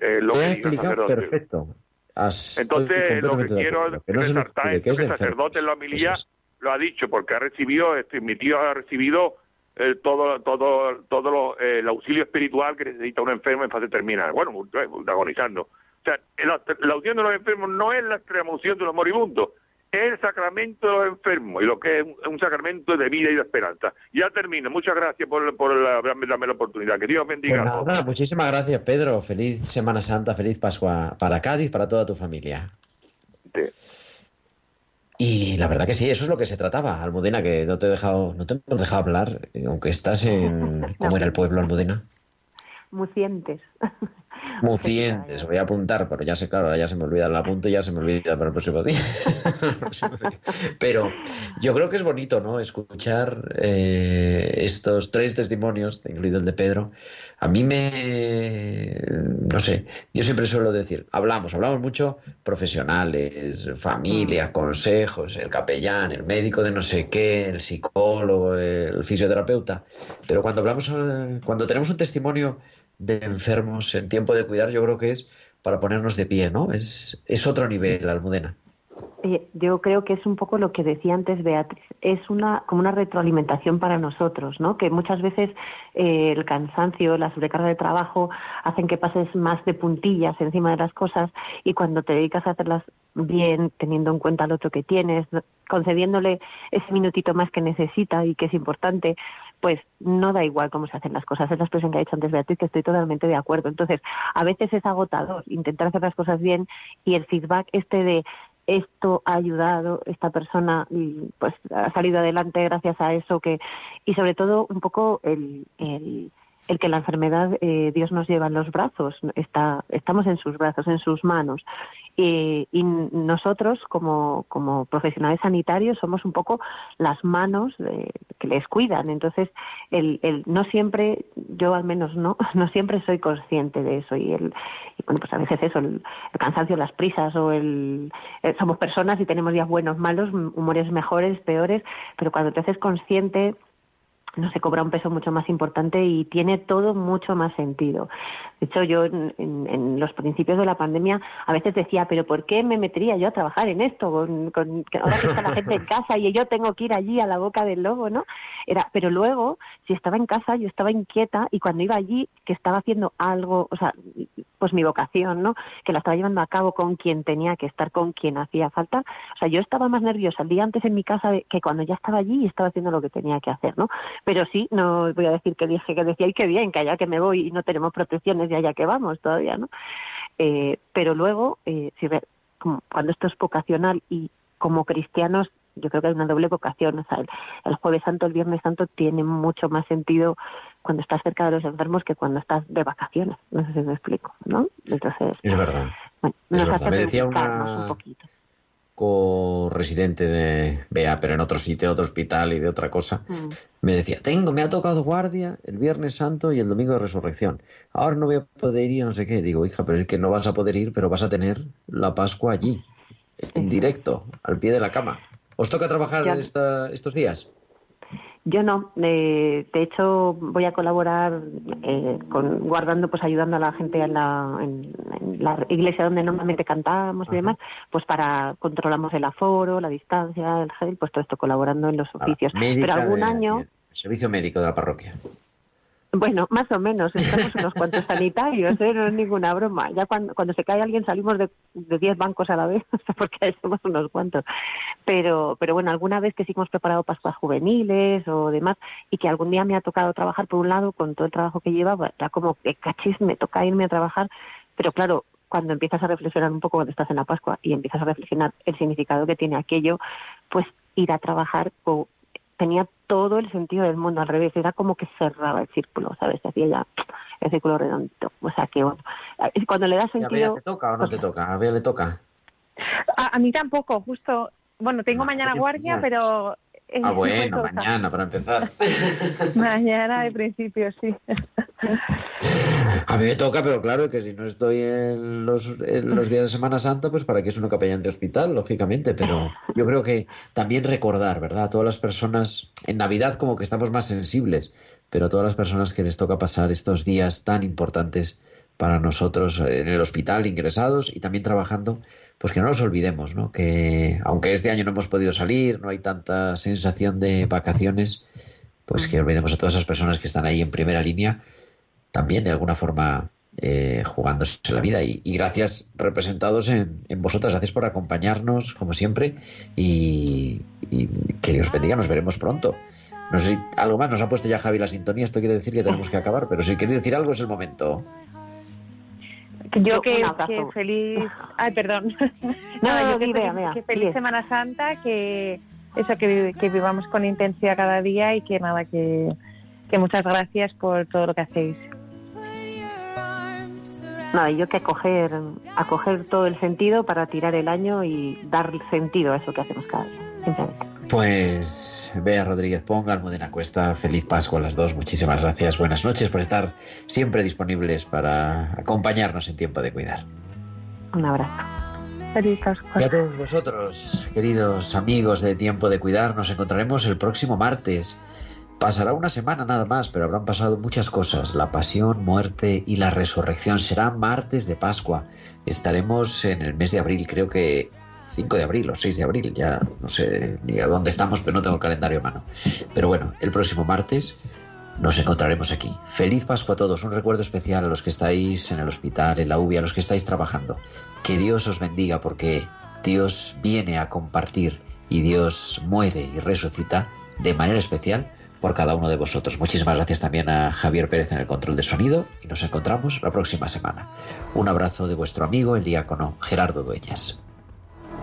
Eh, lo que diga el explicado sacerdote. perfecto. Has- Entonces, lo que quiero acuerdo. Que no se nos resaltar es que el sacerdote en la homilía lo ha dicho, porque ha recibido, este, mi tío ha recibido eh, todo, todo, todo lo- eh, el auxilio espiritual que necesita un enfermo en fase terminal. Bueno, eh, agonizando. O sea, la, la unción de los enfermos no es la extrema unción de los moribundos, es el sacramento de los enfermos y lo que es un, un sacramento de vida y de esperanza. Ya termino. Muchas gracias por, por la, darme la oportunidad. Que Dios bendiga nada, muchísimas gracias, Pedro. Feliz Semana Santa, feliz Pascua para Cádiz, para toda tu familia. Y la verdad que sí, eso es lo que se trataba, Almudena, que no te he dejado, no te hemos dejado hablar, eh, aunque estás en, ¿cómo era el pueblo, Almudena? Mucientes. Mucientes, voy a apuntar, pero ya sé, claro, ahora ya se me olvida el apunto y ya se me olvida para el próximo día. El próximo día. Pero yo creo que es bonito, ¿no? Escuchar eh, estos tres testimonios, incluido el de Pedro. A mí me, no sé, yo siempre suelo decir, hablamos, hablamos mucho, profesionales, familia, consejos, el capellán, el médico de no sé qué, el psicólogo, el fisioterapeuta. Pero cuando hablamos, eh, cuando tenemos un testimonio de enfermos en tiempo de cuidar, yo creo que es para ponernos de pie, ¿no? Es, es otro nivel, Almudena. Eh, Yo creo que es un poco lo que decía antes Beatriz, es una como una retroalimentación para nosotros, ¿no? Que muchas veces eh, el cansancio, la sobrecarga de trabajo hacen que pases más de puntillas encima de las cosas y cuando te dedicas a hacerlas bien, teniendo en cuenta al otro que tienes, concediéndole ese minutito más que necesita y que es importante, pues no da igual cómo se hacen las cosas. Es la expresión que ha dicho antes Beatriz, que estoy totalmente de acuerdo. Entonces, a veces es agotador intentar hacer las cosas bien y el feedback este de esto ha ayudado, esta persona mm, pues ha salido adelante gracias a eso que y sobre todo un poco el, el, el que la enfermedad eh, Dios nos lleva en los brazos, está, estamos en sus brazos, en sus manos. Y, y nosotros, como, como profesionales sanitarios, somos un poco las manos de- que les cuidan. Entonces, el, el, no siempre, yo al menos no, no siempre soy consciente de eso. Y, el, y bueno, pues a veces eso, el, el cansancio, las prisas o el, eh, somos personas y tenemos días buenos, malos, humores mejores, peores, pero cuando te haces consciente no se cobra un peso mucho más importante y tiene todo mucho más sentido. De hecho, yo en, en- los principios de la pandemia a veces decía, pero ¿por qué me metería yo a trabajar en esto? Con, con- ahora que está la gente en casa y yo tengo que ir allí a la boca del lobo, ¿no? Era, pero luego, si estaba en casa, yo estaba inquieta y cuando iba allí, que estaba haciendo algo, o sea, pues mi vocación, ¿no? Que la estaba llevando a cabo con quien tenía que estar, con quien hacía falta. O sea, yo estaba más nerviosa el día antes en mi casa que cuando ya estaba allí y estaba haciendo lo que tenía que hacer, ¿no? Pero sí, no voy a decir que dije que decía, y qué bien, que allá que me voy y no tenemos protecciones y allá que vamos todavía, ¿no? Eh, pero luego, eh, si ve- como cuando esto es vocacional y como cristianos yo creo que hay una doble vocación. O sea, el, el Jueves Santo, el Viernes Santo tiene mucho más sentido cuando estás cerca de los enfermos que cuando estás de vacaciones. No sé si me explico, ¿no? Entonces, Es verdad. bueno, Es nos verdad. hace Me decía reivindicarnos una- un poquito. Co-residente de Bea, pero en otro sitio, en otro hospital y de otra cosa. Mm. Me decía, tengo, me ha tocado guardia el Viernes Santo y el Domingo de Resurrección. Ahora no voy a poder ir, no sé qué. Digo, hija, pero es que no vas a poder ir, pero vas a tener la Pascua allí, en directo, al pie de la cama. ¿Os toca trabajar esta- estos días? Yo no, eh, de hecho voy a colaborar eh, con guardando, pues ayudando a la gente en la, en, en la iglesia donde normalmente cantamos y demás, pues para controlamos el aforo, la distancia, el gel, pues todo esto colaborando en los oficios. Pero algún de- año, de- Servicio médico de la parroquia. Bueno, más o menos, estamos unos cuantos sanitarios, ¿eh? no es ninguna broma. Ya cuando, cuando se cae alguien salimos de de 10 bancos a la vez, porque somos unos cuantos. Pero, pero bueno, alguna vez que sí hemos preparado Pascuas juveniles o demás, y que algún día me ha tocado trabajar por un lado con todo el trabajo que llevaba, ya como que cachis, me toca irme a trabajar, pero claro, cuando empiezas a reflexionar un poco cuando estás en la Pascua y empiezas a reflexionar el significado que tiene aquello, pues ir a trabajar co- tenía todo el sentido del mundo al revés, era como que cerraba el círculo, ¿sabes? Se hacía ya el círculo redondo. O sea que, bueno, cuando le das sentido... ¿te toca o no te toca? A Bea le toca. A, a mí tampoco, justo. Bueno, tengo mañana guardia, pero. Eh, Ah, bueno, mañana para empezar. Mañana, de principio, sí. A mí me toca, pero claro que si no estoy en los, en los días de Semana Santa, pues para qué es uno capellán de hospital, lógicamente. Pero yo creo que también recordar, ¿verdad? A todas las personas, en Navidad como que estamos más sensibles, pero a todas las personas que les toca pasar estos días tan importantes para nosotros en el hospital, ingresados y también trabajando, pues que no nos olvidemos, ¿no? Que aunque este año no hemos podido salir, no hay tanta sensación de vacaciones, pues que olvidemos a todas esas personas que están ahí en primera línea también de alguna forma eh, jugándose la vida. Y, y gracias representados en, en vosotras, gracias por acompañarnos como siempre y, y que Dios bendiga, nos veremos pronto. No sé si algo más, nos ha puesto ya Javi la sintonía, esto quiere decir que tenemos que acabar, pero si queréis decir algo es el momento. Yo que, feliz. Ay, perdón. No, Nada, no, yo que feliz, que. Semana Santa, que eso, que, que vivamos con intensidad cada día y que nada, que, que muchas gracias por todo lo que hacéis. Nada, yo que acoger, acoger todo el sentido para tirar el año y dar sentido a eso que hacemos cada día. Pues Bea Rodríguez Ponga, Almudena Cuesta, feliz Pascua a las dos, muchísimas gracias, buenas noches por estar siempre disponibles para acompañarnos en tiempo de cuidar. Un abrazo. Y a todos vosotros, queridos amigos de Tiempo de Cuidar, nos encontraremos el próximo martes. Pasará una semana nada más, pero habrán pasado muchas cosas. La pasión, muerte y la resurrección. Será martes de Pascua. Estaremos en el mes de abril, creo que 5 de abril o 6 de abril. Ya no sé ni a dónde estamos, pero no tengo el calendario a mano. Pero bueno, el próximo martes nos encontraremos aquí. Feliz Pascua a todos. Un recuerdo especial a los que estáis en el hospital, en la UBI, a los que estáis trabajando. Que Dios os bendiga porque Dios viene a compartir y Dios muere y resucita de manera especial por cada uno de vosotros. Muchísimas gracias también a Javier Pérez en el control de sonido y nos encontramos la próxima semana. Un abrazo de vuestro amigo, el diácono Gerardo Dueñas.